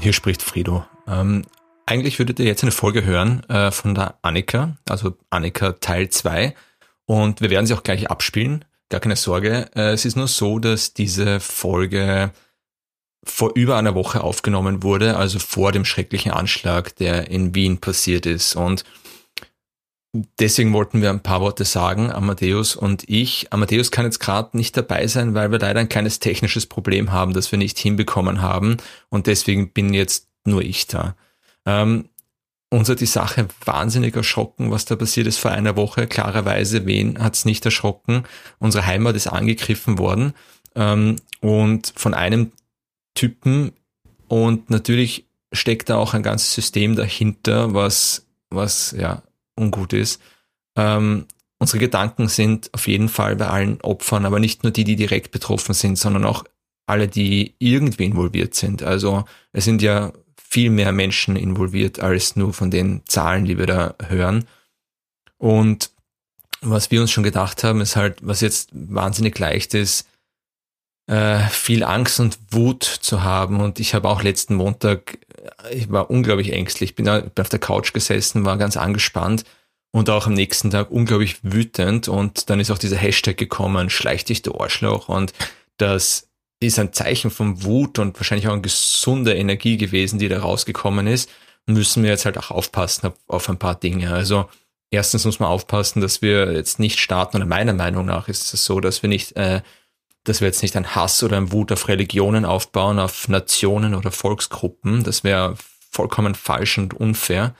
hier spricht Frido. Ähm, eigentlich würdet ihr jetzt eine Folge hören äh, von der Annika, also Annika Teil 2. Und wir werden sie auch gleich abspielen. Gar keine Sorge. Äh, es ist nur so, dass diese Folge vor über einer Woche aufgenommen wurde, also vor dem schrecklichen Anschlag, der in Wien passiert ist. Und deswegen wollten wir ein paar Worte sagen, Amadeus und ich. Amadeus kann jetzt gerade nicht dabei sein, weil wir leider ein kleines technisches Problem haben, das wir nicht hinbekommen haben. Und deswegen bin jetzt nur ich da. Ähm, uns hat die Sache wahnsinnig erschrocken, was da passiert ist vor einer Woche. Klarerweise, wen hat's nicht erschrocken? Unsere Heimat ist angegriffen worden. Ähm, und von einem Typen. Und natürlich steckt da auch ein ganzes System dahinter, was, was ja ungut ist. Ähm, unsere Gedanken sind auf jeden Fall bei allen Opfern, aber nicht nur die, die direkt betroffen sind, sondern auch alle, die irgendwie involviert sind. Also es sind ja viel mehr Menschen involviert als nur von den Zahlen, die wir da hören. Und was wir uns schon gedacht haben, ist halt, was jetzt wahnsinnig leicht ist, äh, viel Angst und Wut zu haben. Und ich habe auch letzten Montag, ich war unglaublich ängstlich, bin auf der Couch gesessen, war ganz angespannt und auch am nächsten Tag unglaublich wütend. Und dann ist auch dieser Hashtag gekommen, schleich dich der Arschloch. Und das ist ein Zeichen von Wut und wahrscheinlich auch eine gesunde Energie gewesen, die da rausgekommen ist. Müssen wir jetzt halt auch aufpassen auf, auf ein paar Dinge. Also erstens muss man aufpassen, dass wir jetzt nicht starten, oder meiner Meinung nach ist es so, dass wir nicht äh, dass wir jetzt nicht einen Hass oder einen Wut auf Religionen aufbauen, auf Nationen oder Volksgruppen. Das wäre vollkommen falsch und unfair.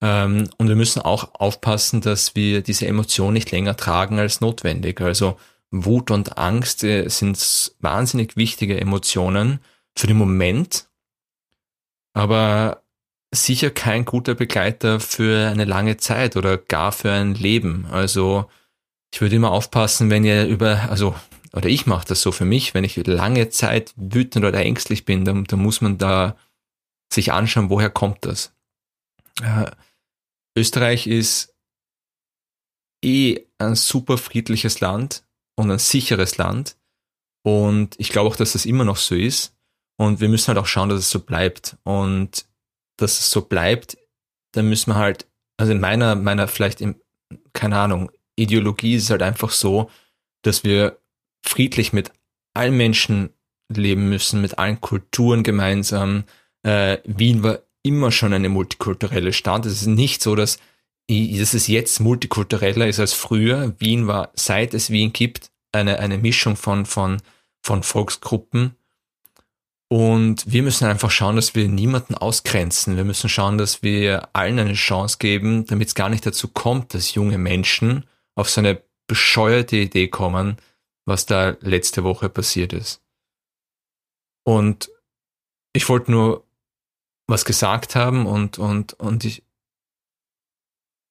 Ähm, und wir müssen auch aufpassen, dass wir diese Emotion nicht länger tragen als notwendig. Also Wut und Angst äh, sind wahnsinnig wichtige Emotionen für den Moment, aber sicher kein guter Begleiter für eine lange Zeit oder gar für ein Leben. Also ich würde immer aufpassen, wenn ihr über, also oder ich mache das so für mich, wenn ich lange Zeit wütend oder ängstlich bin, dann, dann muss man da sich anschauen, woher kommt das. Äh, Österreich ist eh ein super friedliches Land und ein sicheres Land. Und ich glaube auch, dass das immer noch so ist. Und wir müssen halt auch schauen, dass es so bleibt. Und dass es so bleibt, dann müssen wir halt, also in meiner, meiner vielleicht, in, keine Ahnung, Ideologie ist halt einfach so, dass wir friedlich mit allen Menschen leben müssen, mit allen Kulturen gemeinsam. Äh, Wien war immer schon eine multikulturelle Stadt. Es ist nicht so, dass, dass es jetzt multikultureller ist als früher. Wien war, seit es Wien gibt, eine, eine Mischung von, von, von Volksgruppen. Und wir müssen einfach schauen, dass wir niemanden ausgrenzen. Wir müssen schauen, dass wir allen eine Chance geben, damit es gar nicht dazu kommt, dass junge Menschen auf so eine bescheuerte Idee kommen, was da letzte Woche passiert ist. Und ich wollte nur was gesagt haben und, und, und ich,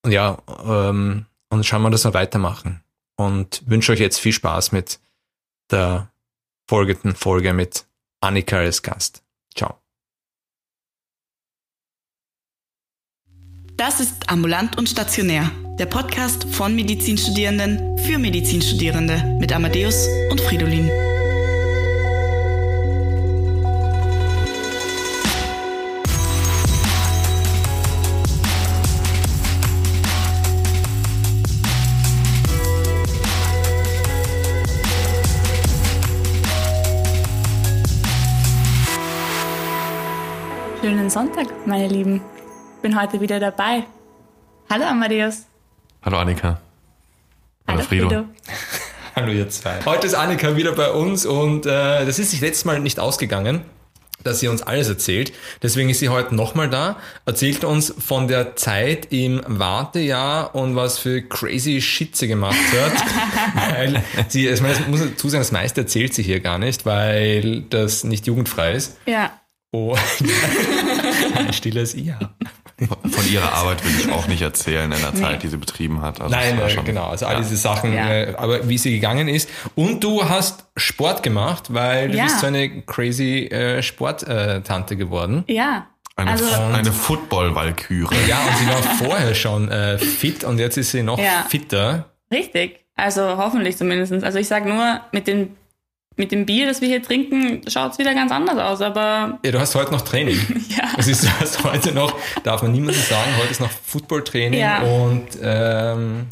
ja, ähm, und schauen wir, dass wir weitermachen. Und wünsche euch jetzt viel Spaß mit der folgenden Folge mit Annika als Gast. Ciao. Das ist Ambulant und Stationär der Podcast von Medizinstudierenden für Medizinstudierende mit Amadeus und Fridolin. Schönen Sonntag, meine Lieben. Bin heute wieder dabei. Hallo Amadeus. Hallo Annika. Hallo, Hallo Frido. Frido. Hallo ihr zwei. Heute ist Annika wieder bei uns und äh, das ist sich letztes Mal nicht ausgegangen dass sie uns alles erzählt. Deswegen ist sie heute nochmal da, erzählt uns von der Zeit im Wartejahr und was für crazy Shit sie gemacht hat. weil sie, ich meine, muss dazu sagen, das meiste erzählt sie hier gar nicht, weil das nicht jugendfrei ist. Ja. Oh, ein stilles Ja. Von ihrer Arbeit will ich auch nicht erzählen in der Zeit, nee. die sie betrieben hat. Also Nein, äh, genau. Also all ja. diese Sachen, ja. äh, aber wie sie gegangen ist. Und du hast Sport gemacht, weil du ja. bist so eine crazy äh, Sporttante geworden. Ja. Eine, also, eine Football-Walküre. Ja, und sie war vorher schon äh, fit und jetzt ist sie noch fitter. Richtig. Also hoffentlich zumindest. Also ich sage nur, mit den mit dem Bier, das wir hier trinken, schaut es wieder ganz anders aus. Aber Ja, du hast heute noch Training. Ja. Das ist, du hast heute noch, darf man niemandem sagen, heute ist noch Football-Training Ja. und ähm,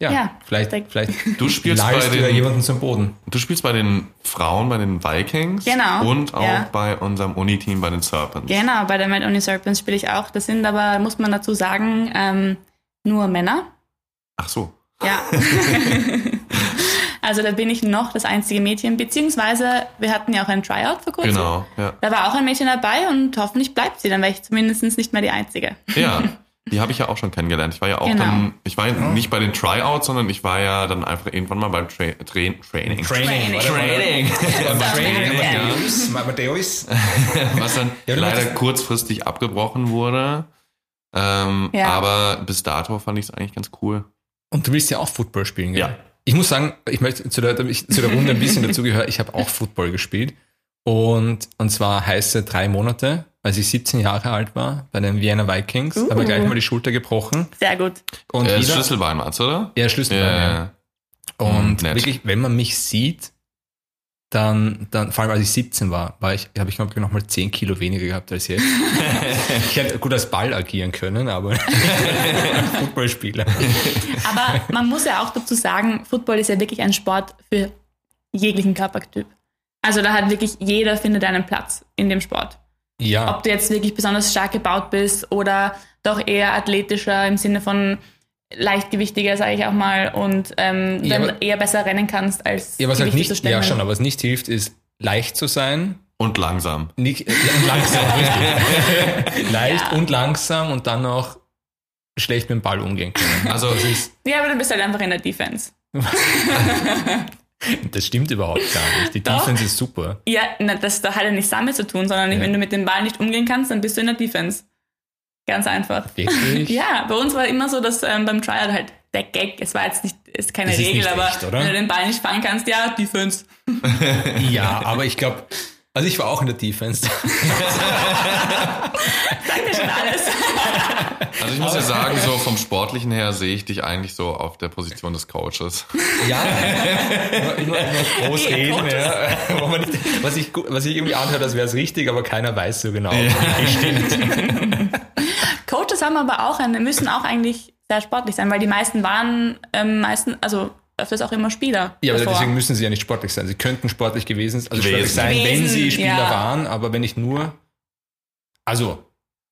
ja, Ja, vielleicht, vielleicht Du spielst bei den, jemanden zum Boden. du spielst bei den Frauen, bei den Vikings. Genau, Und auch ja. bei unserem Uni-Team, bei den Serpents. genau, bei der Mad Only Serpents spiele ich auch. Das sind aber, muss man dazu sagen, ähm, nur Männer. Ach so. Ja. also da bin ich noch das einzige Mädchen, beziehungsweise wir hatten ja auch ein Tryout vor kurzem. Genau, ja. Da war auch ein Mädchen dabei und hoffentlich bleibt sie, dann wäre ich zumindest nicht mehr die Einzige. Ja, die habe ich ja auch schon kennengelernt. Ich war ja auch Genau. dann, ich war nicht bei den Tryouts, sondern ich war ja dann einfach irgendwann mal beim Tra Tra Training. Training. Training. Training. Ja. Amadeus, Amadeus. Was dann Ja, leider kurzfristig abgebrochen wurde. Ähm, Ja. Aber bis dato fand ich es eigentlich ganz cool. Und du willst ja auch Football spielen, gell? Ja. Ich muss sagen, ich möchte zu der, ich, zu der Runde ein bisschen dazugehören. Ich habe auch Football gespielt. Und, und zwar heiße drei Monate, als ich 17 Jahre alt war, bei den Vienna Vikings. Uh. Habe gleich mal die Schulter gebrochen. Sehr gut. Und äh, wieder, Schlüsselbein war's, oder? ja, Schlüsselbein, ja. Ja. Und Nett. wirklich, wenn man mich sieht, dann, dann, vor allem als ich 17 war, war ich, habe ich glaube ich noch mal 10 Kilo weniger gehabt als jetzt. ich hätte gut als Ball agieren können, aber Footballspieler. Aber man muss ja auch dazu sagen, Football ist ja wirklich ein Sport für jeglichen Körpertyp. Also da hat wirklich jeder findet einen Platz in dem Sport. Ja, Ob du jetzt wirklich besonders stark gebaut bist oder doch eher athletischer im Sinne von leichtgewichtiger, sage ich auch mal, und ähm, Ja, dann aber- eher besser rennen kannst als ja was halt nicht, zu ja schon, aber was nicht hilft, ist leicht zu sein, Und langsam. nicht, und langsam, richtig. leicht Ja. und langsam und dann noch schlecht mit dem Ball umgehen können. Also Das ist, Ja, aber du bist halt einfach in der Defense. das stimmt überhaupt gar nicht. Die Doch. Defense ist super. Ja, na, das da hat ja nichts damit zu tun, sondern Ja. wenn du mit dem Ball nicht umgehen kannst, dann bist du in der Defense. Ganz einfach. Wirklich? Ja, bei uns war immer so, dass ähm, beim Trial halt der Gag, es war jetzt nicht, ist keine Das ist Regel, nicht aber echt, oder? wenn du den Ball nicht fangen kannst, ja, Defense. Ja, aber ich glaube, also ich war auch in der Defense. Ja schon alles. Also ich muss ja sagen, so vom Sportlichen her sehe ich dich eigentlich so auf der Position des Coaches. Ja, immer, groß Hey, reden, ja. Was, ich, was ich irgendwie anhört, als wäre es richtig, aber keiner weiß so genau. wie stimmt. Coaches haben aber auch, eine, müssen auch eigentlich sehr sportlich sein, weil die meisten waren ähm, meisten, also öfters auch immer Spieler. Ja, aber davor. deswegen müssen sie ja nicht sportlich sein. Sie könnten sportlich gewesen, also Gewesen. sportlich sein, wenn Gewesen, sie Spieler ja. waren, aber wenn nicht nur. Also,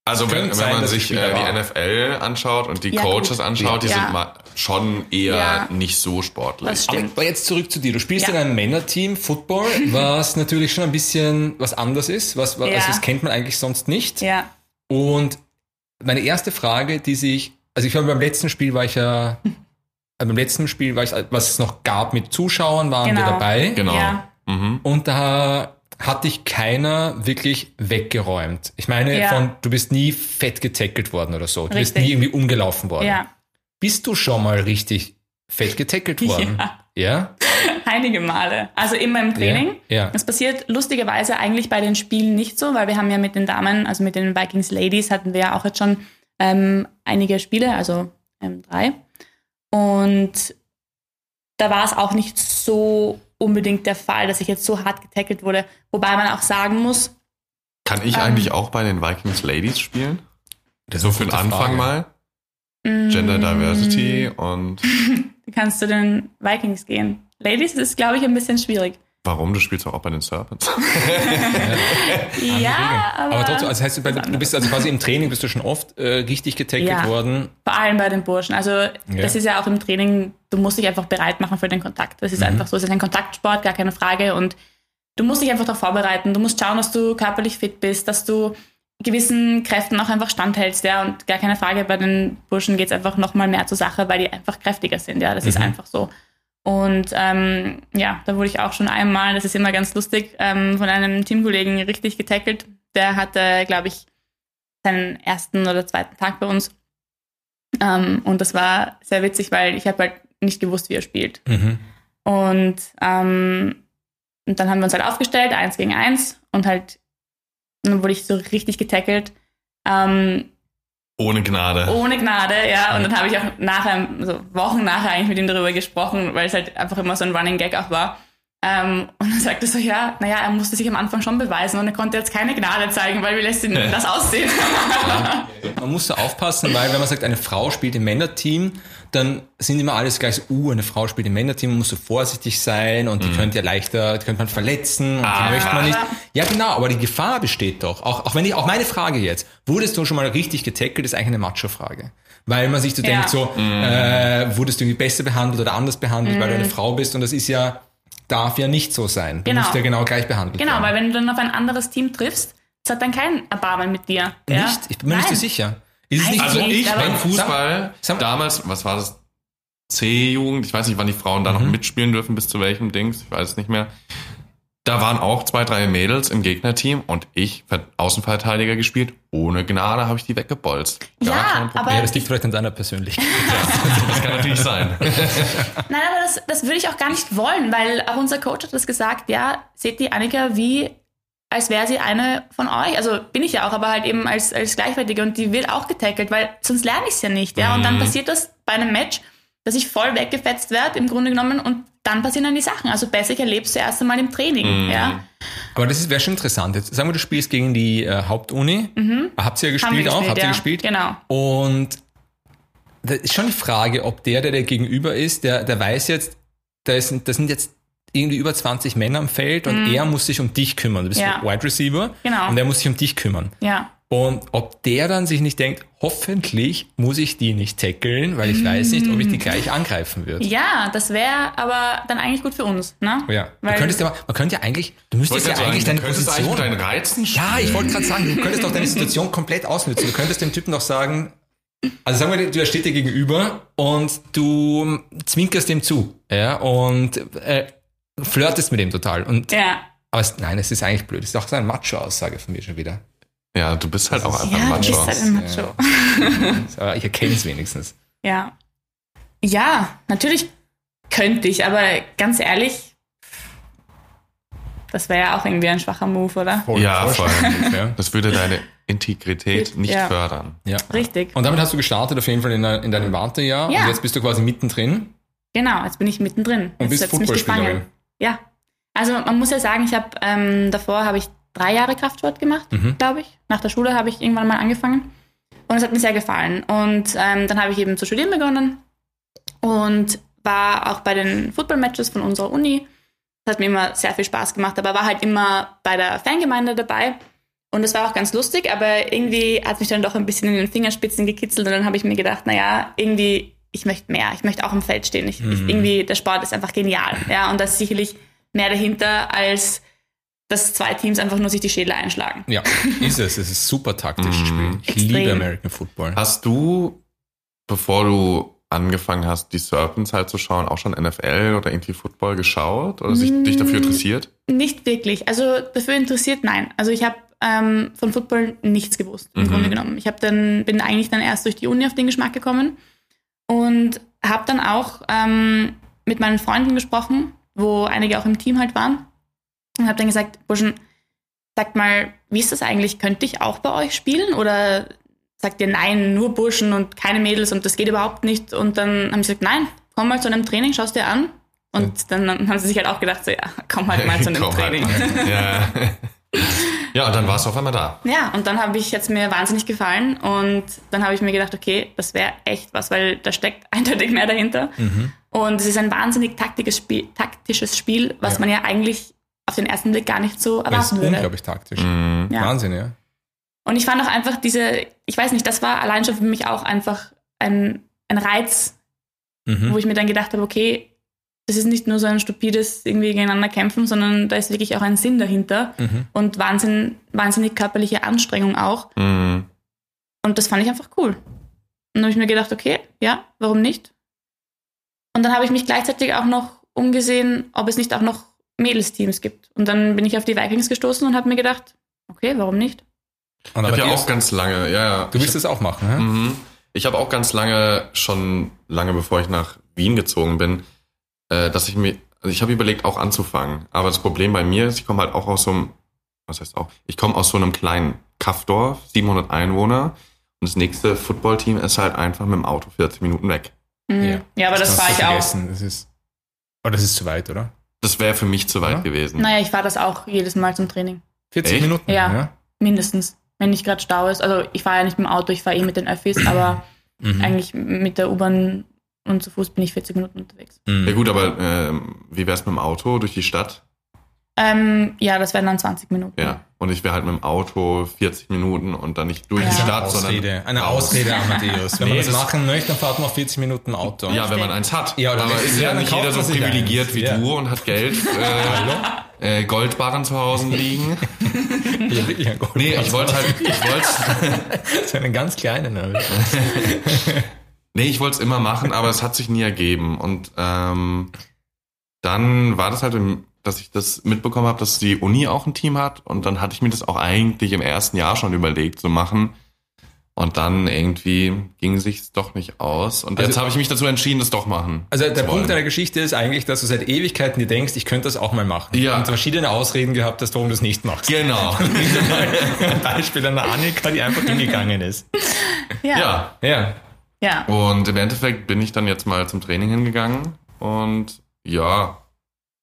Also wenn, wenn sein, man sich äh, die. NFL anschaut und die Ja, Coaches gut. anschaut, die Ja. sind mal schon eher Ja. nicht so sportlich. Das aber, stimmt. aber jetzt zurück zu dir. Du spielst Ja. in einem Männerteam Football, was natürlich schon ein bisschen was anderes ist, was, was Ja. also das kennt man eigentlich sonst nicht. Ja, Und meine erste Frage, die sich, also ich glaube, beim letzten Spiel war ich ja, äh, beim letzten Spiel war ich, was es noch gab mit Zuschauern, waren wir Genau. dabei. Genau. Ja. Mhm. Und da hat dich keiner wirklich weggeräumt. Ich meine, Ja. von, du bist nie fett getackelt worden oder so. Du bist Richtig. nie irgendwie umgelaufen worden. ja. Bist du schon mal richtig fett getackelt worden? Ja. Ja? Einige Male. Also immer im Training. Ja. ja. Das passiert lustigerweise eigentlich bei den Spielen nicht so, weil wir haben ja mit den Damen, also mit den Vikings Ladies, hatten wir ja auch jetzt schon ähm, einige Spiele, also ähm, drei. Und da war es auch nicht so unbedingt der Fall, dass ich jetzt so hart getackelt wurde. Wobei man auch sagen muss, Kann ich Ähm. eigentlich auch bei den Vikings Ladies spielen? Das So für den Anfang Frage. mal. Gender mm, Diversity und kannst du den Vikings gehen. Ladies ist, glaube ich, ein bisschen schwierig. warum? Du spielst doch auch bei den Serpents. Ja, aber, Aber trotzdem, also heißt, du, du bist also quasi im Training bist du schon oft äh, richtig getackelt Ja. worden. Vor allem bei den Burschen. Also das ist ja auch im Training, du musst dich einfach bereit machen für den Kontakt. Das ist Mhm. einfach so, es ist ein Kontaktsport, gar keine Frage. Und du musst dich einfach darauf vorbereiten. Du musst schauen, dass du körperlich fit bist, dass du gewissen Kräften auch einfach standhältst, ja. Und gar keine Frage, bei den Burschen geht es einfach nochmal mehr zur Sache, weil die einfach kräftiger sind, ja. Das ist Mhm. einfach so. Und ähm, ja, da wurde ich auch schon einmal, das ist immer ganz lustig, ähm, von einem Teamkollegen richtig getackelt. Der hatte, glaube ich, seinen ersten oder zweiten Tag bei uns. Ähm, und das war sehr witzig, weil ich habe halt nicht gewusst, wie er spielt. Mhm. Und, ähm, und dann haben wir uns halt aufgestellt, eins gegen eins, und halt, dann wurde ich so richtig getackelt. Ähm, Ohne Gnade. ohne Gnade, ja. Und dann habe ich auch nachher, so Wochen nachher eigentlich mit ihm darüber gesprochen, weil es halt einfach immer so ein Running Gag auch war. Ähm, und dann sagte so, ja, naja, er musste sich am Anfang schon beweisen und er konnte jetzt keine Gnade zeigen, weil wir lässt ihn das aussehen. Man muss da aufpassen, weil wenn man sagt, eine Frau spielt im Männerteam, dann sind immer alles gleich so, uh, eine Frau spielt im Männerteam, man muss so vorsichtig sein und die könnte ja leichter, die könnte man verletzen und die möchte man nicht. Ja, genau, aber die Gefahr besteht doch. Auch, auch wenn ich, auch meine Frage jetzt, wurdest du schon mal richtig getackelt, ist eigentlich eine Macho-Frage. Weil man sich so Ja. denkt, so, äh, wurdest du irgendwie besser behandelt oder anders behandelt, weil du eine Frau bist und das ist ja, darf ja nicht so sein. Du Genau. musst ja genau gleich behandelt genau, werden. weil wenn du dann auf ein anderes Team triffst, das hat dann kein Erbarmen mit dir. Ja? Nicht? Ich bin mir nicht so Nein. sicher. Ist es Nein, nicht Also ich beim Fußball, sag- damals, was war das? C-Jugend, ich weiß nicht, wann die Frauen da noch mitspielen dürfen, bis zu welchem Dings, ich weiß es nicht mehr. Da waren auch zwei, drei Mädels im Gegnerteam und ich, Ver- Außenverteidiger gespielt, ohne Gnade habe ich die weggebolzt. Gar Ja, aber- Ja, das liegt vielleicht an deiner Persönlichkeit. Das kann natürlich sein. Nein, aber das, das würde ich auch gar nicht wollen, weil auch unser Coach hat das gesagt, ja, seht die Annika wie, als wäre sie eine von euch. Also bin ich ja auch, aber halt eben als, als Gleichwertige und die wird auch getackelt, weil sonst lerne ich es ja nicht. Ja? Und dann passiert das bei einem Match, dass ich voll weggefetzt werde, im Grunde genommen, und dann passieren dann die Sachen. Also besser, ich erlebe es zuerst einmal im Training. Ja? Aber das wäre schon interessant. Jetzt sagen wir, du spielst gegen die äh, Hauptuni. Habt ihr ja Mhm. Wir gespielt auch? Habt ja. ihr gespielt? Genau. Und da ist schon die Frage, ob der, der dir gegenüber ist, der, der weiß jetzt, da, ist, da sind jetzt irgendwie über 20 Männer am Feld und er muss sich um dich kümmern. Du bist Mhm. Ja. Wide Receiver Genau. und er muss sich um dich kümmern. Ja. Und ob der dann sich nicht denkt, hoffentlich muss ich die nicht tackeln, weil ich weiß nicht, ob ich die gleich angreifen würde. Ja, das wäre aber dann eigentlich gut für uns. Ne? Ja. Du Weil- könntest ja, man könnte ja eigentlich, du müsstest ja wollte eigentlich sagen, deine du eigentlich Position. deinen Reizen Ja, ich wollte gerade sagen, du könntest doch deine Situation komplett ausnutzen. Du könntest dem Typen noch sagen, also sagen wir, du steht dir gegenüber und du zwinkerst dem zu, ja, und äh, flirtest mit ihm total. Und Ja. aber es, nein, es ist eigentlich blöd. Es ist auch so eine Macho-Aussage von mir schon wieder. Ja, du bist halt auch einfach Ja, ein du Macho. bist halt ein Macho. Aber ich erkenne es wenigstens. Ja. Ja, natürlich könnte ich, aber ganz ehrlich, das wäre ja auch irgendwie ein schwacher Move, oder? Voll Ja, voll. ja. Das würde deine Integrität nicht Ja. fördern. ja. Richtig. Und damit hast du gestartet auf jeden Fall in, dein- in deinem Wartejahr Ja. und jetzt bist du quasi mittendrin Genau, jetzt bin ich mittendrin. und Jetzt bist Footballspielerin. Ja. Also man muss ja sagen, ich habe ähm, davor habe ich drei Jahre Kraftsport gemacht, Mhm. glaube ich. Nach der Schule habe ich irgendwann mal angefangen. Und es hat mir sehr gefallen. Und ähm, dann habe ich eben zu studieren begonnen und war auch bei den Football-Matches von unserer Uni. Das hat mir immer sehr viel Spaß gemacht, aber war halt immer bei der Fangemeinde dabei. Und das war auch ganz lustig, aber irgendwie hat mich dann doch ein bisschen in den Fingerspitzen gekitzelt und dann habe ich mir gedacht, naja, irgendwie, ich möchte mehr, ich möchte auch im Feld stehen. Ich, ich, irgendwie, der Sport ist einfach genial. Ja, und da ist sicherlich mehr dahinter, als dass zwei Teams einfach nur sich die Schädel einschlagen. Ja, ist es. Es ist super taktisch zu spielen. Ich Extrem. liebe American Football. Hast du, bevor du angefangen hast, die Serpents halt zu schauen, auch schon NFL oder irgendwie Football geschaut oder sich, dich dafür interessiert? Nicht wirklich. Also dafür interessiert, nein. Also ich habe ähm, von Football nichts gewusst, im Grunde genommen. Ich hab dann, bin eigentlich dann erst durch die Uni auf den Geschmack gekommen und habe dann auch ähm, mit meinen Freunden gesprochen, wo einige auch im Team halt waren und habe dann gesagt, Burschen, sagt mal, wie ist das eigentlich? Könnte ich auch bei euch spielen oder sagt ihr nein, nur Burschen und keine Mädels und das geht überhaupt nicht? Und dann haben sie gesagt, nein, komm mal zu einem Training, schaust dir an. Und dann haben sie sich halt auch gedacht, so ja, komm halt mal zu einem Komm halt Training. mal. ja. ja, und dann warst du auf einmal da. Ja, und dann habe ich jetzt mir wahnsinnig gefallen und dann habe ich mir gedacht, okay, das wäre echt was, weil da steckt eindeutig mehr dahinter. Und es ist ein wahnsinnig taktisches Spiel, taktisches Spiel was Ja. man ja eigentlich auf den ersten Blick gar nicht so Das ist erwarten würde. unglaublich taktisch. Mhm. Ja. Wahnsinn, ja. Und ich fand auch einfach diese, ich weiß nicht, das war allein schon für mich auch einfach ein, ein Reiz, Mhm. wo ich mir dann gedacht habe, okay, das ist nicht nur so ein stupides irgendwie gegeneinander kämpfen, sondern da ist wirklich auch ein Sinn dahinter Mhm. und Wahnsinn, wahnsinnig körperliche Anstrengung auch. Mhm. Und das fand ich einfach cool. Und dann habe ich mir gedacht, okay, ja, warum nicht? Und dann habe ich mich gleichzeitig auch noch umgesehen, ob es nicht auch noch Mädelsteams gibt. Und dann bin ich auf die Vikings gestoßen und habe mir gedacht, okay, warum nicht? Und Ich habe ja auch ganz lange, ja, ja. du willst das auch machen, hä? Mhm. Ich habe auch ganz lange, schon lange bevor ich nach Wien gezogen bin, äh, dass ich mir, also ich habe überlegt, auch anzufangen. Aber das Problem bei mir ist, ich komme halt auch aus so einem, was heißt auch, ich komme aus so einem kleinen Kaffdorf, 700 Einwohner. Und das nächste Footballteam ist halt einfach mit dem Auto 40 Minuten weg. Mhm. Ja, aber das kannst war ich auch. vergessen. Das ist, oh, das ist zu weit, oder? Das wäre für mich zu weit Ja. gewesen. Naja, ich fahre das auch jedes Mal zum Training. 40 Echt? Minuten? Ja. Mindestens. Wenn nicht gerade Stau ist. Also ich fahre ja nicht mit dem Auto, ich fahre eh mit den Öffis, aber Mhm. eigentlich mit der U-Bahn und zu Fuß bin ich 40 Minuten unterwegs. Mhm. Ja gut, aber ähm, wie wär's mit dem Auto durch die Stadt? Ähm, ja, das wären dann 20 Minuten. Ja. Und ich wäre halt mit dem Auto 40 Minuten und dann nicht durch Ja. die Eine Stadt, Ausrede, sondern eine. Ausrede, Amadeus. Wenn Nee, man das das- machen möchte, dann fahrt man auf 40 Minuten Auto. Ja, wenn man eins hat. Ja, oder aber ist ja, nicht jeder so privilegiert eins. wie Ja. du und hat Geld, äh, äh, Goldbarren zu Hause liegen. Ja, ja, gut. Nee, ich wollte halt, ich wollte So einen ganz kleinen. aber- Nee, ich wollte es immer machen, aber es hat sich nie ergeben. Und ähm, dann war das halt, dass ich das mitbekommen habe, dass die Uni auch ein Team hat. Und dann hatte ich mir das auch eigentlich im ersten Jahr schon überlegt zu machen. Und dann irgendwie ging sich's doch nicht aus. Und Also- jetzt habe ich mich dazu entschieden, das doch machen. Also der Punkt deiner Geschichte ist eigentlich, dass du seit Ewigkeiten dir denkst, ich könnte das auch mal machen. Ja. Und verschiedene Ausreden gehabt hast, warum du es nicht machst. Genau. Ein Beispiel einer Annika, die einfach hingegangen ist. Ja. ja. Ja. Ja. Und im Endeffekt bin ich dann jetzt mal zum Training hingegangen. Und ja,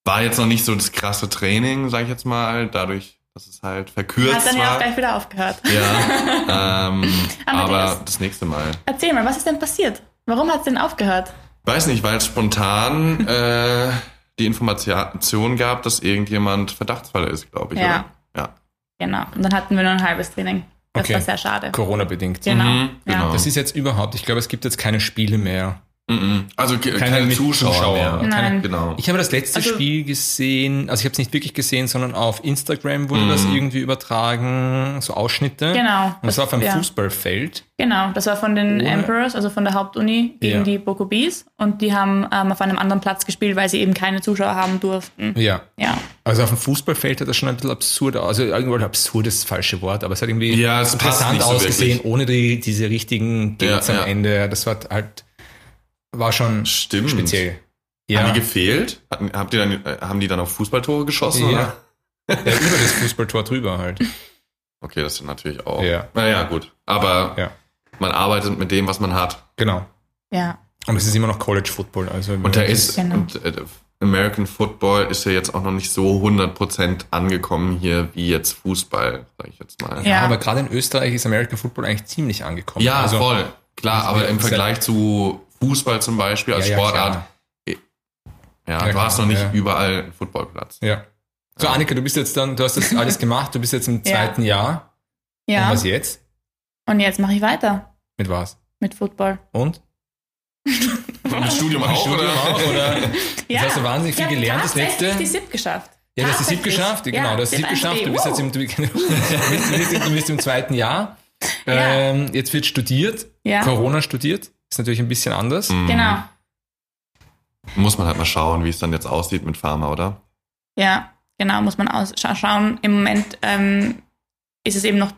war jetzt noch nicht so das krasse Training, sag ich jetzt mal, dadurch, dass es halt verkürzt Hat dann ja auch war. gleich wieder aufgehört. Ja, ähm, aber das nächste Mal. Erzähl mal, was ist denn passiert? Warum hat es denn aufgehört? Weiß nicht, weil es spontan äh, die Information gab, dass irgendjemand Verdachtsfall ist, glaube ich. Ja. Oder? Ja. Genau. Und dann hatten wir nur ein halbes Training. Das Okay. war sehr schade. Corona-bedingt. Genau. Mhm, Ja. genau. Das ist jetzt überhaupt, ich glaube, es gibt jetzt keine Spiele mehr. Mhm. Also ke- keine, mit Zuschauer, Zuschauer. mehr. Keine- Nein. Genau. Ich habe das letzte Also- Spiel gesehen, also ich habe es nicht wirklich gesehen, sondern auf Instagram wurde das irgendwie übertragen, so Ausschnitte. Genau. Und das war auf einem ja. Fußballfeld. Genau, das war von den Ohne- Emperors, also von der Hauptuni, gegen Ja. die Boko Bees. Und die haben ähm, auf einem anderen Platz gespielt, weil sie eben keine Zuschauer haben durften. Ja. Ja. Also auf dem Fußballfeld hat das schon ein bisschen absurd aus. Also irgendwo absurd ist das falsche Wort, aber es hat irgendwie Ja, es passt interessant nicht so ausgesehen, wirklich. ohne die, diese richtigen Gates Ja, am ja. Ende. Das war halt, war schon Stimmt. speziell. Haben Ja, die gefehlt? Hatten, habt ihr dann, äh, haben die dann auf Fußballtore geschossen? Ja. Oder? ja, über das Fußballtor drüber halt. Okay, das ist natürlich auch. Ja. Naja, gut. Aber Ja. man arbeitet mit dem, was man hat. Genau. Ja. Und es ist immer noch College Football. Also Und da ist Genau. und, äh, American Football ist ja jetzt auch noch nicht so 100% angekommen hier wie jetzt Fußball, sag ich jetzt mal. Ja, Ja. aber gerade in Österreich ist American Football eigentlich ziemlich angekommen. Ja, also, voll. Klar, aber im Vergleich zu Fußball zum Beispiel als Ja, ja, Sportart, klar. ja, Ja, du klar, hast noch nicht ja. überall einen Footballplatz. Ja. So, Annika, du bist jetzt dann, du hast das alles gemacht, du bist jetzt im Ja. zweiten Jahr. Und Ja. was jetzt? Und jetzt mache ich weiter Mit was? mit Football. Und? Mit Studium auch, Studium oder? auch, oder? Ja. hast du wahnsinnig viel ich gelernt, das letzte? die SIP geschafft. Ja, du hast die SIP geschafft, genau, Ja, du hast die SIP geschafft, du bist jetzt im, du bist, du bist, du bist im zweiten Jahr. Ja. Ähm, jetzt wird studiert, Ja. Corona studiert, ist natürlich ein bisschen anders. Mhm. Genau. Muss man halt mal schauen, wie es dann jetzt aussieht mit Pharma, oder? Ja, genau, muss man aus scha schauen. Im Moment ähm, ist es eben noch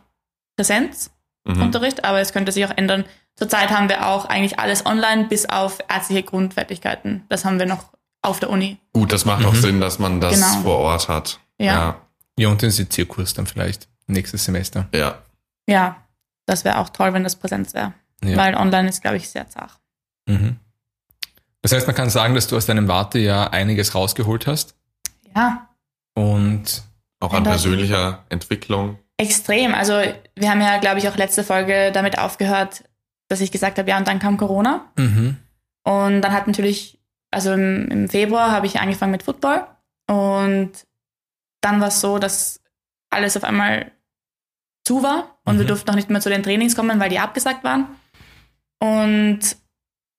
Präsenzunterricht, Mhm. aber es könnte sich auch ändern. Zurzeit haben wir auch eigentlich alles online, bis auf ärztliche Grundfertigkeiten. Das haben wir noch auf der Uni. Gut, das macht auch Mhm. Sinn, dass man das Genau. vor Ort hat. Ja. Ja, und den Zirkus dann vielleicht nächstes Semester. Ja. ja. Ja, das wäre auch toll, wenn das Präsenz wäre. Ja. Weil online ist, glaube ich, sehr zart. Mhm. Das heißt, man kann sagen, dass du aus deinem Wartejahr einiges rausgeholt hast Ja, und Auch an persönlicher Entwicklung. extrem. Also wir haben ja, glaube ich, auch letzte Folge damit aufgehört, dass ich gesagt habe, ja, und dann kam Corona. mhm. Und dann hat natürlich, also im, im Februar habe ich angefangen mit Football. Und dann war es so, dass alles auf einmal zu war und wir Mhm. durften auch nicht mehr zu den Trainings kommen, weil die abgesagt waren. Und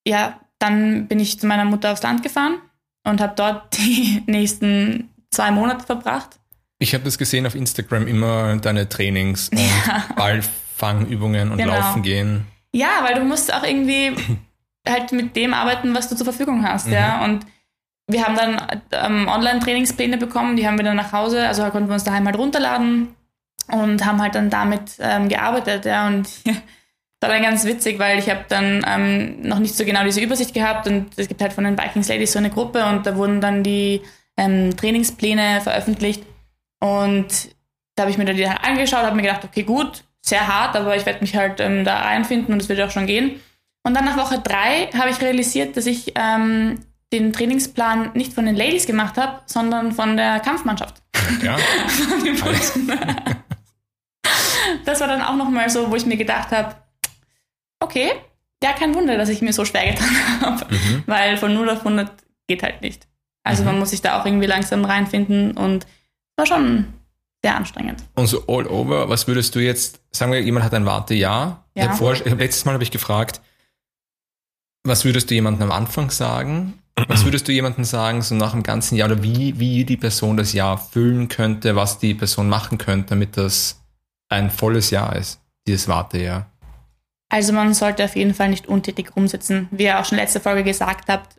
ja, dann bin ich zu meiner Mutter aufs Land gefahren und habe dort die nächsten zwei Monate verbracht. ich habe das gesehen auf Instagram immer deine Trainings und Ballfangübungen und Genau. Laufen gehen. Ja, weil du musst auch irgendwie halt mit dem arbeiten, was du zur Verfügung hast, ja. Und wir haben dann ähm, Online-Trainingspläne bekommen, die haben wir dann nach Hause, also konnten wir uns daheim halt runterladen und haben halt dann damit ähm, gearbeitet, ja. Und war dann ganz witzig, weil ich habe dann ähm, noch nicht so genau diese Übersicht gehabt und es gibt halt von den Vikings Ladies so eine Gruppe und da wurden dann die ähm, Trainingspläne veröffentlicht und da habe ich mir dann die halt angeschaut, habe mir gedacht, okay, gut, sehr hart, aber ich werde mich halt ähm, da einfinden und es wird auch schon gehen. Und dann nach Woche drei habe ich realisiert, dass ich ähm, den Trainingsplan nicht von den Ladies gemacht habe, sondern von der Kampfmannschaft. Ja. das war dann auch nochmal so, wo ich mir gedacht habe, okay, ja, kein Wunder, dass ich mir so schwer getan habe, Mhm. weil von 0 auf 100 geht halt nicht. Also Mhm. man muss sich da auch irgendwie langsam reinfinden und war schon sehr anstrengend. Und so all over, was würdest du jetzt, sagen wir, jemand hat ein Wartejahr. Ich Ja. hab vor, ich hab, letztes Mal habe ich gefragt, was würdest du jemandem am Anfang sagen? Was würdest du jemandem sagen, so nach dem ganzen Jahr, oder wie, wie die Person das Jahr füllen könnte, was die Person machen könnte, damit das ein volles Jahr ist, dieses Wartejahr? Also man sollte auf jeden Fall nicht untätig rumsitzen. Wie ihr auch schon letzte Folge gesagt habt,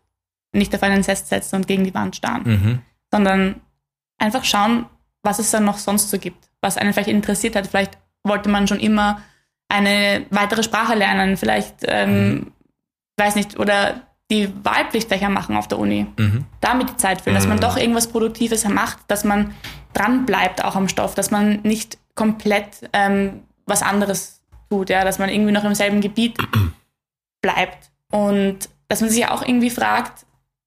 nicht auf einen Test setzen und gegen die Wand starren, Mhm. sondern einfach schauen, was es dann noch sonst so gibt, was einen vielleicht interessiert hat. Vielleicht wollte man schon immer eine weitere Sprache lernen, vielleicht, ähm, weiß nicht, oder die Wahlpflichtfächer machen auf der Uni. Mhm. damit die Zeit füllen, dass man Mhm. doch irgendwas Produktives macht, dass man dran bleibt auch am Stoff, dass man nicht komplett ähm, was anderes tut, ja, dass man irgendwie noch im selben Gebiet bleibt und dass man sich auch irgendwie fragt,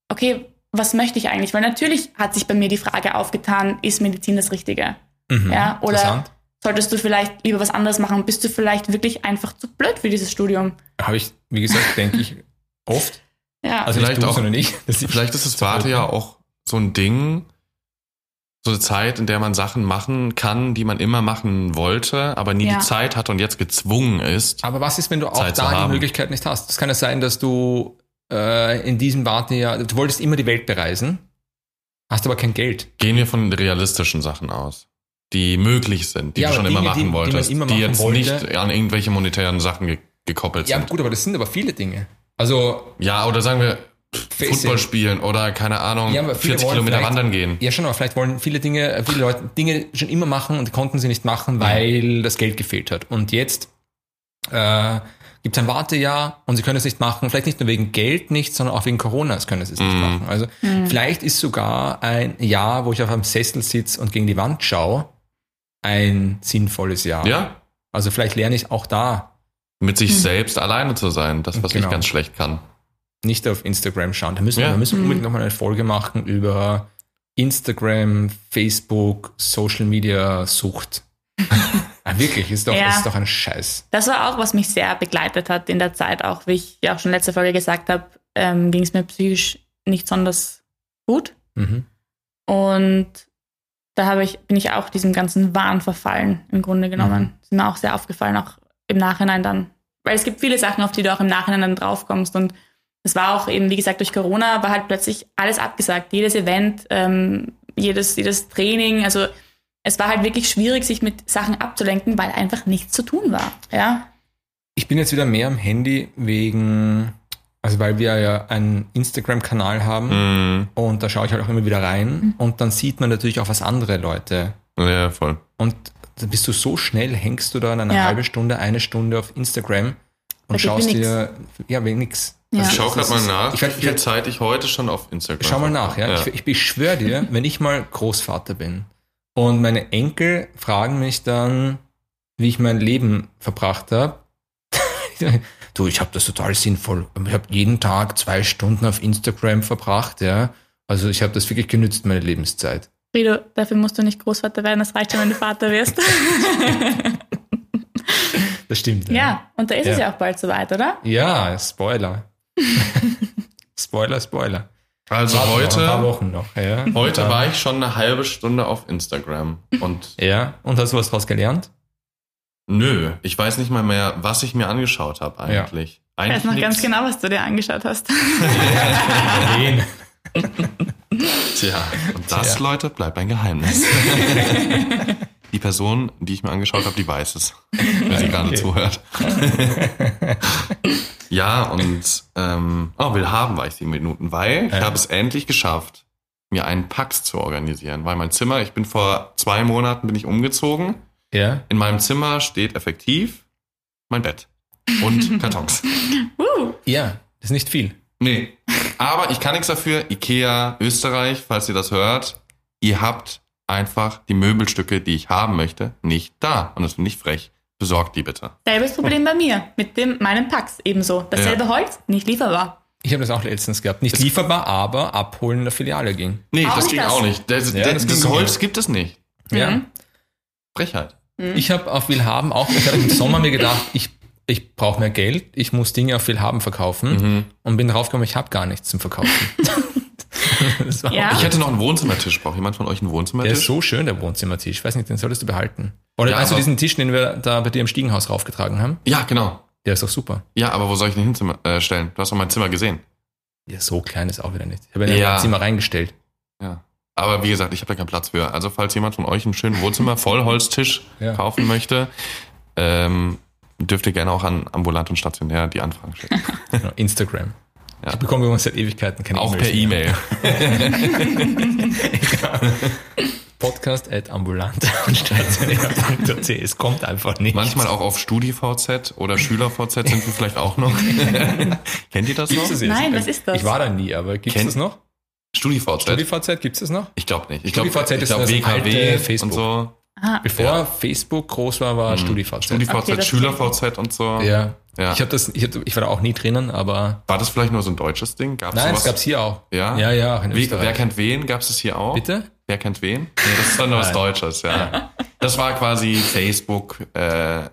okay, was möchte ich eigentlich? Weil natürlich hat sich bei mir die Frage aufgetan, ist Medizin das Richtige? Mhm. Ja, oder solltest du vielleicht lieber was anderes machen? Bist du vielleicht wirklich einfach zu blöd für dieses Studium? Habe ich, wie gesagt, denke ich oft. Ja, Also Vielleicht nicht du, auch- sondern ich- Vielleicht ist das Wartejahr auch so ein Ding, so eine Zeit, in der man Sachen machen kann, die man immer machen wollte, aber nie Ja. die Zeit hat und jetzt gezwungen ist. Aber was ist, wenn du auch Zeit da die haben. Möglichkeit nicht hast? Es kann ja sein, dass du äh, in diesem Wartejahr, du wolltest immer die Welt bereisen, hast aber kein Geld. Gehen wir von realistischen Sachen aus, die möglich sind, die Ja, du schon immer Dinge, die- machen die wolltest, immer die machen jetzt wollte. nicht an irgendwelche monetären Sachen ge gekoppelt Ja, sind. gut, aber das sind aber viele Dinge. Also, Ja, oder sagen wir Football spielen oder keine Ahnung, Ja, aber viele 40 wollen Kilometer wandern gehen. ja schon, aber vielleicht wollen viele Dinge, viele Leute Dinge schon immer machen und konnten sie nicht machen, weil das Geld gefehlt hat. Und jetzt äh, gibt es ein Wartejahr und sie können es nicht machen, vielleicht nicht nur wegen Geld nicht, sondern auch wegen Corona können sie es nicht Mhm. machen. Also vielleicht ist sogar ein Jahr, wo ich auf einem Sessel sitze und gegen die Wand schaue, ein sinnvolles Jahr. Ja, Also vielleicht lerne ich auch da mit sich selbst alleine zu sein, das, was Genau. ich ganz schlecht kann. Nicht auf Instagram schauen. Da müssen, wir- Ja. da müssen wir unbedingt nochmal eine Folge machen über Instagram, Facebook, Social Media Sucht. ah, wirklich, ist doch, Ja. ist doch ein Scheiß. Das war auch, was mich sehr begleitet hat in der Zeit, auch wie ich ja auch schon letzte Folge gesagt habe, ähm, ging es mir psychisch nicht besonders gut. Mhm. Und da habe ich, bin ich auch diesem ganzen Wahn verfallen, im Grunde genommen. Mhm. Ist mir auch sehr aufgefallen, auch im Nachhinein dann. Weil es gibt viele Sachen, auf die du auch im Nachhinein dann draufkommst. Und es war auch eben, wie gesagt, durch Corona war halt plötzlich alles abgesagt. Jedes Event, ähm, jedes, jedes Training. Also es war halt wirklich schwierig, sich mit Sachen abzulenken, weil einfach nichts zu tun war. Ja. Ich bin jetzt wieder mehr am Handy wegen, also weil wir ja einen Instagram-Kanal haben Mhm. und da schaue ich halt auch immer wieder rein und dann sieht man natürlich auch, was andere Leute Ja, voll. und dann bist du so schnell, hängst du da in eine Ja. halbe Stunde, eine Stunde auf Instagram und geht schaust dir, ja, wegen nix. Ja. Ich schau gerade mal nach, Ich, wie werd- viel Zeit ich heute schon auf Instagram schau mal nach, ja. ja. Ich, ich, ich schwöre dir, wenn ich mal Großvater bin und meine Enkel fragen mich dann, wie ich mein Leben verbracht habe, du, ich habe das total sinnvoll. Ich habe jeden Tag zwei Stunden auf Instagram verbracht, ja. Also ich habe das wirklich genützt, meine Lebenszeit. Frido, dafür musst du nicht Großvater werden, das reicht schon, wenn du Vater wirst. Das stimmt. ja, und da ist es Ja. ja auch bald soweit, oder? Ja, Spoiler. Spoiler, Spoiler. Also Warte noch, Ein paar heute, Wochen noch, ja. heute war ich schon eine halbe Stunde auf Instagram und Ja, und hast du was draus gelernt? nö, ich weiß nicht mal mehr, was ich mir angeschaut habe eigentlich. Ich Eigentlich weiß noch ganz nix. genau, was du dir angeschaut hast. Tja, und das, Tja. Leute, bleibt ein Geheimnis. die Person, die ich mir angeschaut habe, die weiß es, wenn sie gerade Okay. zuhört. ja, und ähm, oh, will haben war ich sieben Minuten, weil ich habe es endlich geschafft, mir einen Pax zu organisieren. Weil mein Zimmer, ich bin vor zwei Monaten bin ich umgezogen. Ja. In meinem Zimmer steht effektiv mein Bett und Kartons. Uh, Ja, das ist nicht viel. Nee. Aber ich kann nichts dafür. Ikea Österreich, falls ihr das hört, ihr habt einfach die Möbelstücke, die ich haben möchte, nicht da. Und das finde ich frech. Besorgt die bitte. selbes Problem bei mir mit dem meinem Pax ebenso. Dasselbe Holz, nicht lieferbar. Ich habe das auch letztens gehabt. Nicht lieferbar, aber abholen in der Filiale ging. Nee, Auch das ging das. auch nicht. Das, Ja, das, das Holz nicht. gibt es nicht. Ja. Frechheit. Ich habe auf Willhaben auch, ich habe im Sommer mir gedacht, ich, ich brauche mehr Geld, ich muss Dinge auf Willhaben verkaufen und bin draufgekommen, ich habe gar nichts zum Verkaufen. Ja. Ich hätte noch einen Wohnzimmertisch. Braucht jemand von euch einen Der Wohnzimmertisch? ist so schön, der Wohnzimmertisch. Ich weiß nicht, den solltest du behalten. Oder Ja, weißt du diesen Tisch, den wir da bei dir im Stiegenhaus raufgetragen haben? ja, genau. Der ist doch super. Ja, aber wo soll ich den hinstellen? Äh, stellen? du hast doch mein Zimmer gesehen. Ja, so klein ist auch wieder nicht. Ich habe ihn in Ja. mein Zimmer reingestellt. Ja. Aber wie gesagt, ich habe da keinen Platz für. Also falls jemand von euch einen schönen Wohnzimmer Vollholztisch Ja. kaufen möchte, ähm, dürft ihr gerne auch an ambulant und stationär die Anfragen schicken. Genau, Instagram. Ja. Ich bekomme übrigens seit Ewigkeiten keine auch E-Mails per. E-Mail. Podcast at ambulant Es kommt einfach nicht. Manchmal auch auf StudiVZ oder SchülerVZ sind wir vielleicht auch noch. Kennt ihr das Gibt's noch? das jetzt? Nein, was ist das? Ich war da nie, aber gibt es das noch? StudiVZ? StudiVZ gibt es das noch? Ich glaube nicht. Ich glaube, StudiVZ ich ist glaub, WKW Facebook. und so. Ah, Bevor Ja. Facebook groß war, war StudiVZ. StudiVZ, Okay, SchülerVZ und so. Ja. Ja. Ich, hab das, ich, hab, ich war da auch nie drinnen, aber War das vielleicht nur so ein deutsches Ding? Gab's nein, sowas? es gab's hier auch. Ja? Ja, ja, auch in Wie, Österreich. wer kennt wen? Gab es das hier auch? Bitte? Wer kennt wen? Das ist dann nur was. Deutsches, ja. Das war quasi Facebook, äh,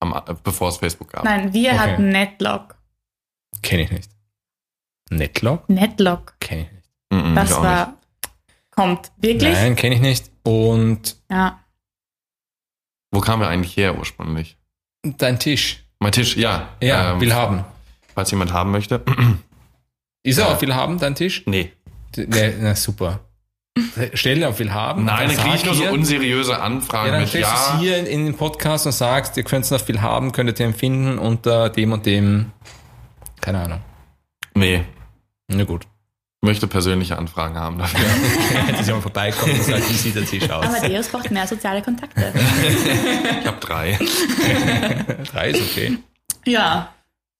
am, bevor es Facebook gab. nein, wir Okay. hatten Netlock. Kenne ich nicht. Netlock? Netlock. Kenne ich nicht. Ich Das auch war. Kommt. Wirklich? Nein, kenne ich nicht. Und Ja. Wo kamen wir eigentlich her ursprünglich? dein Tisch. Mein Tisch, ja. Ja, Ähm, will haben. Falls jemand haben möchte. Ist er Ja. auf will haben, dein Tisch? nee. Ne, na super. Stell auf will haben. Nein, dann sag kriege ich nur so unseriöse Ja, Anfragen dann mit stellst du es Ja. hier in, in den Podcast und sagst, ihr könnt es noch viel haben, könntet ihr empfinden unter dem und dem. Keine Ahnung. Nee. Na gut. Ich möchte persönliche Anfragen haben dafür. Hätte sie mal vorbeikommen und sagt, wie sieht der Tisch aus? Amadeus braucht mehr soziale Kontakte. Ich habe drei. Drei ist okay. ja.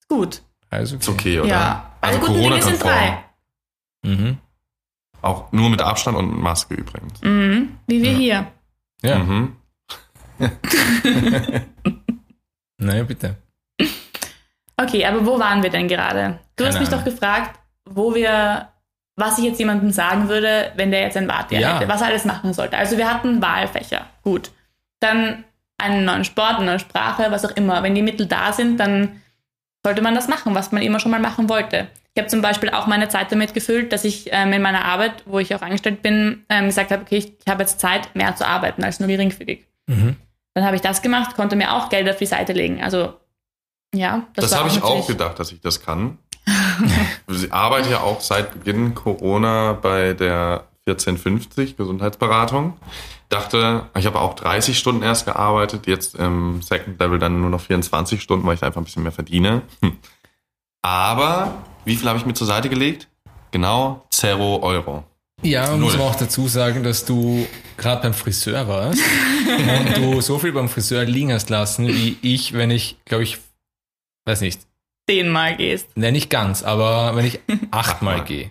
Gut. Drei ist okay. Ist okay, oder? Ja. Also, Also guten Dinge sind drei. Mhm. Auch nur mit Abstand und Maske übrigens. Mhm. Wie wir hier. Ja, Mhm. naja, bitte. Okay, aber wo waren wir denn gerade? Du hast Keine mich Ahnung. doch gefragt, wo wir, was ich jetzt jemandem sagen würde, wenn der jetzt ein Bartier Ja. hätte, was er alles machen sollte. Also wir hatten Wahlfächer, gut. Dann einen neuen Sport, eine neue Sprache, was auch immer. Wenn die Mittel da sind, dann sollte man das machen, was man immer schon mal machen wollte. Ich habe zum Beispiel auch meine Zeit damit gefüllt, dass ich ähm, in meiner Arbeit, wo ich auch angestellt bin, ähm, gesagt habe, okay, ich, ich habe jetzt Zeit, mehr zu arbeiten als nur geringfügig. Mhm. Dann habe ich das gemacht, konnte mir auch Geld auf die Seite legen. Also ja, Das, war habe ich auch gedacht, dass ich das kann. Ich arbeite ja auch seit Beginn Corona bei der 1450 Gesundheitsberatung. Dachte, ich habe auch 30 Stunden erst gearbeitet, jetzt im Second Level dann nur noch 24 Stunden, weil ich einfach ein bisschen mehr verdiene. Hm. Aber wie viel habe ich mir zur Seite gelegt? Genau, Zero Euro. Ja, man muss aber auch dazu sagen, dass du gerade beim Friseur warst und du so viel beim Friseur liegen hast lassen, wie ich, wenn ich, glaube ich, weiß nicht, zehnmal gehst. ne, nicht ganz, aber wenn ich achtmal gehe.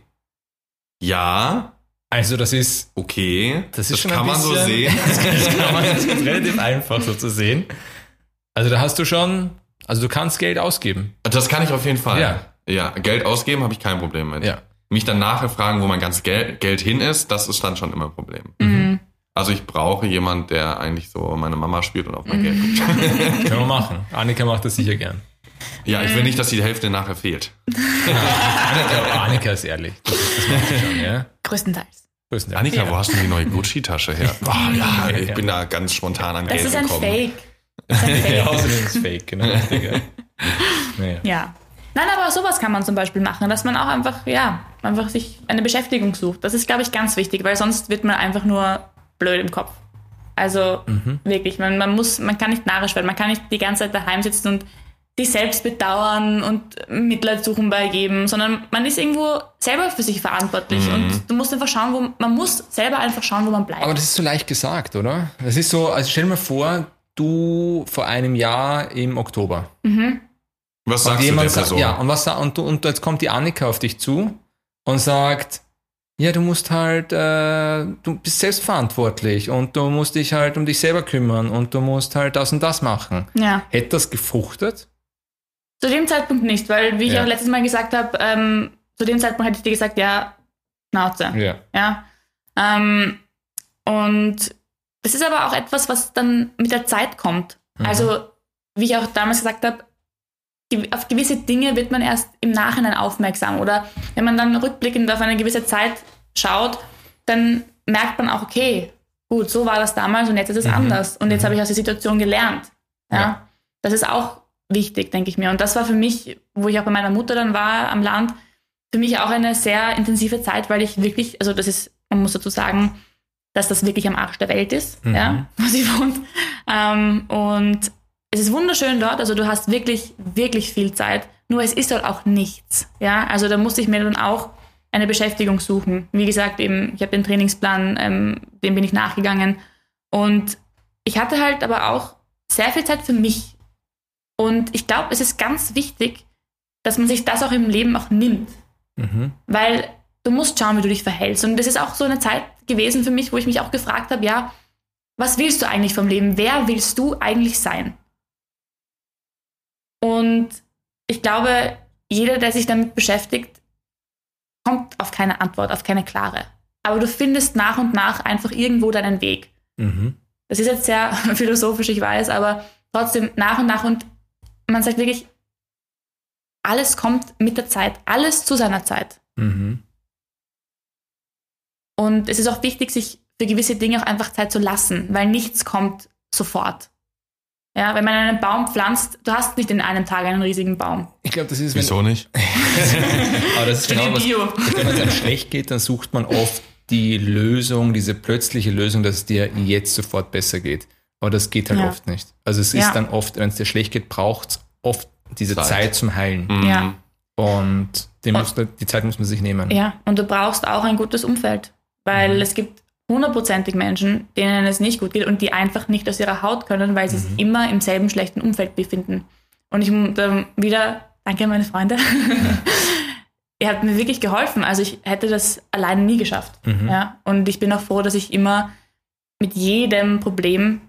Ja, Also das ist, okay. das ist schon kann ein man bisschen, so sehen. Das, das kann man, das ist relativ einfach so zu sehen. Also da hast du schon, also du kannst Geld ausgeben. Das kann ich auf jeden Fall. Ja. Ja, Geld ausgeben habe ich kein Problem mit. Ja. Mich dann nachher fragen, wo mein ganzes Geld, Geld hin ist, das ist dann schon immer ein Problem. Mhm. Also ich brauche jemand, der eigentlich so meine Mama spielt und auf mein Mhm. Geld guckt. Können wir machen. Annika macht das sicher gern. Ja, ich will nicht, dass die Hälfte nachher fehlt. Annika, Annika ist ehrlich. Das, das macht sie schon, ja. Größtenteils. Größtenteils. Annika, ja. wo hast du die neue Gucci-Tasche her? Oh, ja, Ja, ich ja. bin da ganz spontan an Das Geld ist ein gekommen. Fake. Das ist ein Fake. Ja, außerdem ist es fake, genau. ja. Naja. Ja. Nein, aber sowas kann man zum Beispiel machen, dass man auch einfach, ja, einfach sich eine Beschäftigung sucht. Das ist, glaube ich, ganz wichtig, weil sonst wird man einfach nur blöd im Kopf. Also wirklich, man, man muss, man kann nicht narrisch werden, man kann nicht die ganze Zeit daheim sitzen und sich selbst bedauern und Mitleid suchen bei jedem, sondern man ist irgendwo selber für sich verantwortlich und du musst einfach schauen, wo man muss selber einfach schauen, wo man bleibt. Aber das ist so leicht gesagt, oder? Das ist so, also stell dir mal vor, du vor einem Jahr im Oktober. Was Und sagst du der jemand sagt, Person? ja, und was und, du- und jetzt kommt die Annika auf dich zu und sagt, ja, du musst halt, äh, du bist selbstverantwortlich und du musst dich halt um dich selber kümmern und du musst halt das und das machen. ja. Hätte das gefruchtet? Zu dem Zeitpunkt nicht, weil, wie ich Ja. auch letztes Mal gesagt habe, ähm, zu dem Zeitpunkt hätte ich dir gesagt, ja, Schnauze. Ja. Ja. Ähm, und das ist aber auch etwas, was dann mit der Zeit kommt. Mhm. Also, wie ich auch damals gesagt habe, auf gewisse Dinge wird man erst im Nachhinein aufmerksam. Oder wenn man dann rückblickend auf eine gewisse Zeit schaut, dann merkt man auch, okay, gut, so war das damals und jetzt ist es Mhm. anders. Und jetzt Mhm. habe ich aus der Situation gelernt. Ja? Ja. Das ist auch wichtig, denke ich mir. Und das war für mich, wo ich auch bei meiner Mutter dann war am Land, für mich auch eine sehr intensive Zeit, weil ich wirklich, also das ist, man muss dazu sagen, dass das wirklich am Arsch der Welt ist, Mhm. ja, wo sie wohnt. Ähm, und es ist wunderschön dort, also du hast wirklich, wirklich viel Zeit, nur es ist dort auch nichts, ja, also da musste ich mir dann auch eine Beschäftigung suchen. Wie gesagt, eben, ich habe den Trainingsplan, ähm, dem bin ich nachgegangen und ich hatte halt aber auch sehr viel Zeit für mich. Und ich glaube, es ist ganz wichtig, dass man sich das auch im Leben auch nimmt. Mhm. Weil du musst schauen, wie du dich verhältst. Und das ist auch so eine Zeit gewesen für mich, wo ich mich auch gefragt habe, ja, was willst du eigentlich vom Leben? Wer willst du eigentlich sein? Und ich glaube, jeder, der sich damit beschäftigt, kommt auf keine Antwort, auf keine klare. Aber du findest nach und nach einfach irgendwo deinen Weg. Mhm. Das ist jetzt sehr philosophisch, ich weiß, aber trotzdem nach und nach und man sagt wirklich, alles kommt mit der Zeit, alles zu seiner Zeit. Mhm. Und es ist auch wichtig, sich für gewisse Dinge auch einfach Zeit zu lassen, weil nichts kommt sofort. Ja, wenn man einen Baum pflanzt, du hast nicht in einem Tag einen riesigen Baum. Ich glaube, das ist, wenn, Wieso nicht? aber das ist genau was, wenn es einem schlecht geht, dann sucht man oft die Lösung, diese plötzliche Lösung, dass es dir jetzt sofort besser geht. Aber das geht halt Ja. oft nicht. Also es Ja. ist dann oft, wenn es dir schlecht geht, braucht es oft diese Zeit. Zeit, zum Heilen. Mhm. Ja. Und den Und- muss, die Zeit muss man sich nehmen. Ja, und du brauchst auch ein gutes Umfeld, weil Mhm. es gibt hundertprozentig Menschen, denen es nicht gut geht und die einfach nicht aus ihrer Haut können, weil sie Mhm. sich immer im selben schlechten Umfeld befinden. Und ich dann wieder, danke an meine Freunde, ihr habt mir wirklich geholfen. Also ich hätte das alleine nie geschafft. Mhm. Ja? Und ich bin auch froh, dass ich immer mit jedem Problem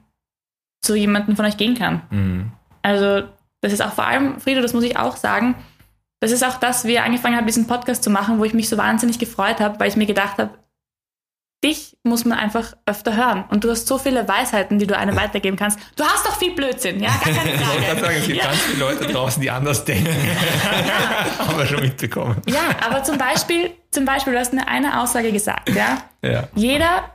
zu jemandem von euch gehen kann. Mhm. Also, das ist auch vor allem, Frieda, das muss ich auch sagen, das ist auch das, wie ich angefangen habe, diesen Podcast zu machen, wo ich mich so wahnsinnig gefreut habe, weil ich mir gedacht habe, dich muss man einfach öfter hören. Und du hast so viele Weisheiten, die du einem weitergeben kannst. Du hast doch viel Blödsinn, ja, gar keine Ich wollte gerade Frage. sagen, es gibt Ja. ganz viele Leute draußen, die anders denken. Haben wir schon mitbekommen. Ja, aber zum Beispiel, zum Beispiel, du hast mir eine Aussage gesagt, ja. Ja, Jeder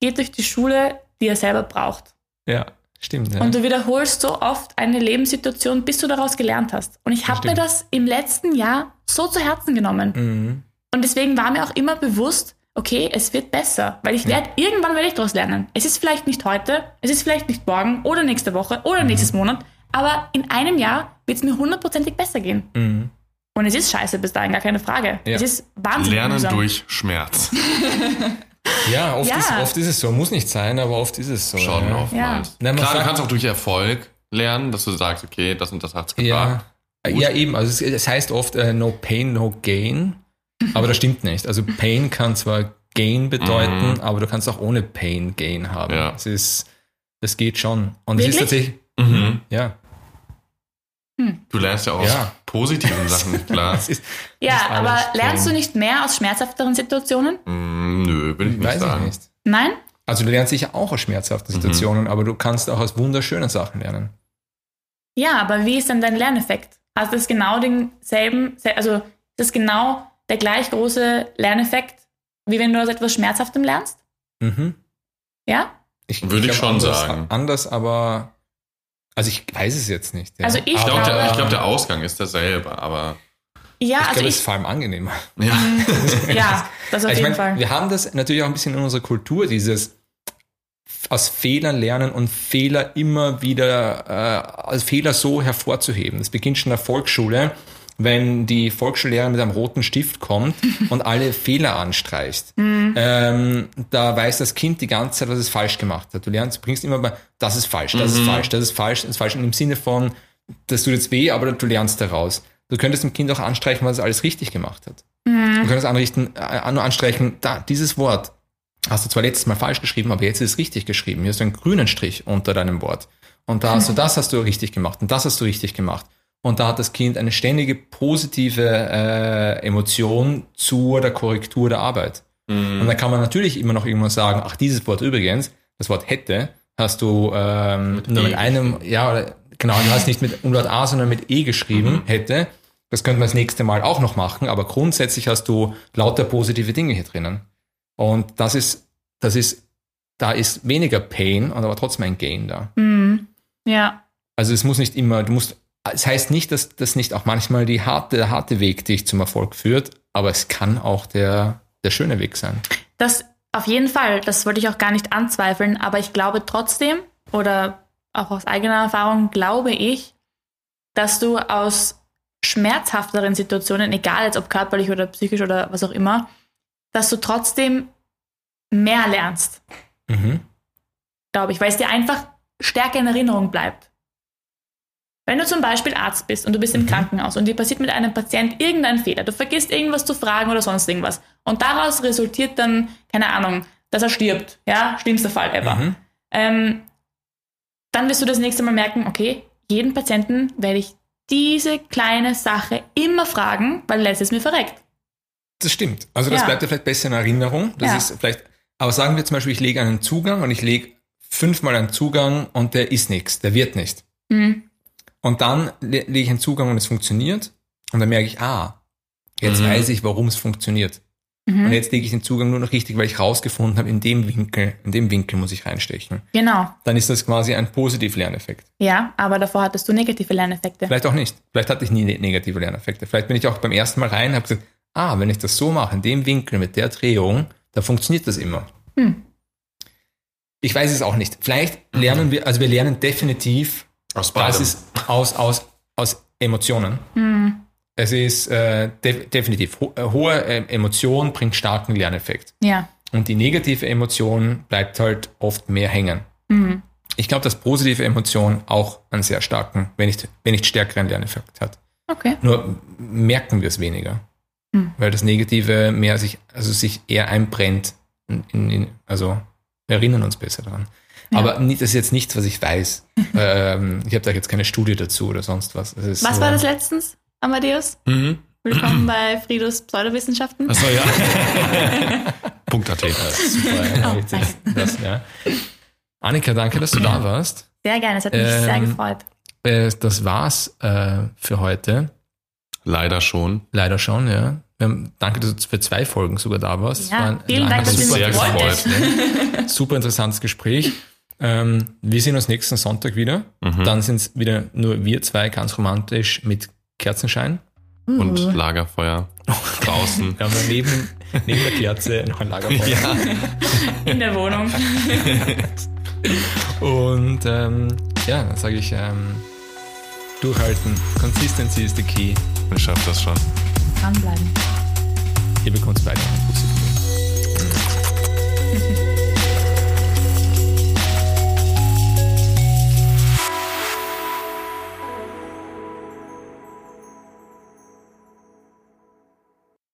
geht durch die Schule, die er selber braucht. ja stimmt. Ja. Und du wiederholst so oft eine Lebenssituation, bis du daraus gelernt hast. Und ich habe mir das im letzten Jahr so zu Herzen genommen. mhm. Und deswegen war mir auch immer bewusst, okay, es wird besser, weil ich werde, irgendwann werde ich daraus lernen. Es ist vielleicht nicht heute, es ist vielleicht nicht morgen oder nächste Woche oder nächstes Monat, aber in einem Jahr wird es mir hundertprozentig besser gehen. Mhm. Und es ist scheiße bis dahin, gar keine Frage. Ja. Es ist wahnsinnig Lernen mühsam. durch Schmerz. Ja, oft, Ja. Ist, oft ist es so. Muss nicht sein, aber oft ist es so. Schon ja. oftmals. Man Klar, du kannst auch durch Erfolg lernen, dass du sagst, okay, das und das hat's Ja, gebracht. ja eben. Also es, es heißt oft äh, no pain, no gain. Aber das stimmt nicht. Also Pain kann zwar Gain bedeuten, Mhm. aber du kannst auch ohne Pain Gain haben. Ja. Es ist, das geht schon. Und es ist tatsächlich, Mhm. ja. Du lernst ja auch aus Ja. positiven Sachen, klar. Es ist, Ja, aber lernst du nicht mehr aus schmerzhafteren Situationen? Mm, nö, will ich nicht weiß ich sagen. nicht. Nein? Also du lernst sicher auch aus schmerzhaften Mhm. Situationen, aber du kannst auch aus wunderschönen Sachen lernen. Ja, aber wie ist denn dein Lerneffekt? Hast du das genau denselben, also ist das genau der gleich große Lerneffekt, wie wenn du aus etwas Schmerzhaftem lernst? Mhm. Ja? Würde ich glaub, schon anders, sagen. Anders, aber also ich weiß es jetzt nicht. Ja. Also ich Ich glaube, der, ich glaub, der Ausgang ist derselbe, aber Ja, ich also glaube, es ist ich, vor allem angenehmer. ja. ja, das auf Also ich jeden meine, Fall. wir haben das natürlich auch ein bisschen in unserer Kultur, dieses aus Fehlern lernen und Fehler immer wieder, äh, als Fehler so hervorzuheben. Das beginnt schon in der Volksschule, wenn die Volksschullehrerin mit einem roten Stift kommt und alle Fehler anstreicht. Ähm, da weiß das Kind die ganze Zeit, was es falsch gemacht hat. Du lernst, du bringst immer bei, das ist falsch, das ist falsch, das ist falsch, das ist falsch. Und im Sinne von, das tut jetzt weh, aber du lernst daraus. Du könntest dem Kind auch anstreichen, was es alles richtig gemacht hat. Du könntest anrichten, äh, nur anstreichen, da, dieses Wort hast du zwar letztes Mal falsch geschrieben, aber jetzt ist es richtig geschrieben. Hier hast du einen grünen Strich unter deinem Wort. Und da hast du, das hast du richtig gemacht und das hast du richtig gemacht. und da hat das Kind eine ständige positive äh, Emotion zur der Korrektur der Arbeit. Und dann kann man natürlich immer noch irgendwann sagen, ach, dieses Wort übrigens, das Wort hätte, hast du ähm, Mit nur E mit einem, ja, genau, du hast nicht mit Umlaut A, sondern mit E geschrieben, hätte. Das könnte man das nächste Mal auch noch machen, aber grundsätzlich hast du lauter positive Dinge hier drinnen. Und das ist, das ist, da ist weniger Pain, und aber trotzdem ein Gain da. Mhm. Ja. Also es muss nicht immer, du musst, es heißt nicht, dass das nicht auch manchmal die harte, der harte Weg dich zum Erfolg führt, aber es kann auch der, der schöne Weg sein. Das auf jeden Fall, das wollte ich auch gar nicht anzweifeln, aber ich glaube trotzdem, oder auch aus eigener Erfahrung, glaube ich, dass du aus schmerzhafteren Situationen, egal jetzt ob körperlich oder psychisch oder was auch immer, dass du trotzdem mehr lernst, Mhm. glaube ich, weil es dir einfach stärker in Erinnerung bleibt. Wenn du zum Beispiel Arzt bist und du bist im Krankenhaus und dir passiert mit einem Patient irgendein Fehler, du vergisst irgendwas zu fragen oder sonst irgendwas und daraus resultiert dann, keine Ahnung, dass er stirbt, ja, schlimmster Fall ever. Mhm. Ähm, dann wirst du das nächste Mal merken, okay, jeden Patienten werde ich diese kleine Sache immer fragen, weil lässt es mir verreckt. Das stimmt. Also das Ja. bleibt dir vielleicht besser in Erinnerung. Das Ja. ist vielleicht, aber sagen wir zum Beispiel, ich lege einen Zugang und ich lege fünfmal einen Zugang und der ist nichts, der wird nicht. Mhm. Und dann le- lege ich einen Zugang und es funktioniert. Und dann merke ich, ah, jetzt Mhm. weiß ich, warum es funktioniert. Und Mhm. jetzt lege ich den Zugang nur noch richtig, weil ich rausgefunden habe, in dem Winkel, in dem Winkel muss ich reinstechen. Genau. Dann ist das quasi ein Positiv-Lerneffekt. Ja, aber davor hattest du negative Lerneffekte. Vielleicht auch nicht. Vielleicht hatte ich nie ne- negative Lerneffekte. Vielleicht bin ich auch beim ersten Mal rein und habe gesagt, ah, wenn ich das so mache, in dem Winkel, mit der Drehung, da funktioniert das immer. Hm. Ich weiß es auch nicht. Vielleicht lernen wir, also wir lernen definitiv, Aus beidem. das ist aus, aus, aus Emotionen. Hm. Es ist äh, de definitiv, ho äh, hohe äh, Emotion bringt starken Lerneffekt. Ja. Und die negative Emotion bleibt halt oft mehr hängen. Mhm. Ich glaube, dass positive Emotion auch einen sehr starken, wenn nicht, wenn nicht stärkeren Lerneffekt hat. Okay. Nur merken wir es weniger. Hm. Weil das Negative mehr sich, also sich eher einbrennt. In, in, in, also wir erinnern uns besser daran. Ja. Aber das ist jetzt nichts, was ich weiß. ähm, ich habe da jetzt keine Studie dazu oder sonst was. Was so- war das letztens, Amadeus? Mhm. Willkommen bei Fridos Pseudowissenschaften. Achso, ja. Punkt.at. Super, ja, Oh, das, ja. Annika, danke, dass du da warst. Sehr gerne, es hat mich Ähm, sehr gefreut. Äh, das war's äh, für heute. Leider schon. Leider schon, ja. Haben, danke, dass du für zwei Folgen sogar da warst. Ja, vielen Dank, dass ihr mich super, wolltet. super interessantes Gespräch. Ähm, wir sehen uns nächsten Sonntag wieder. Mhm. Dann sind es wieder nur wir zwei, ganz romantisch mit Kerzenschein. Und Uh. Lagerfeuer draußen. Wir haben neben, neben der Kerze noch ein Lagerfeuer. ja. In der Wohnung. Und ähm, ja, dann sage ich, ähm, durchhalten. Consistency is the key. Ich schaff das schon. Dranbleiben. Ihr bekommt beide einen Pussy.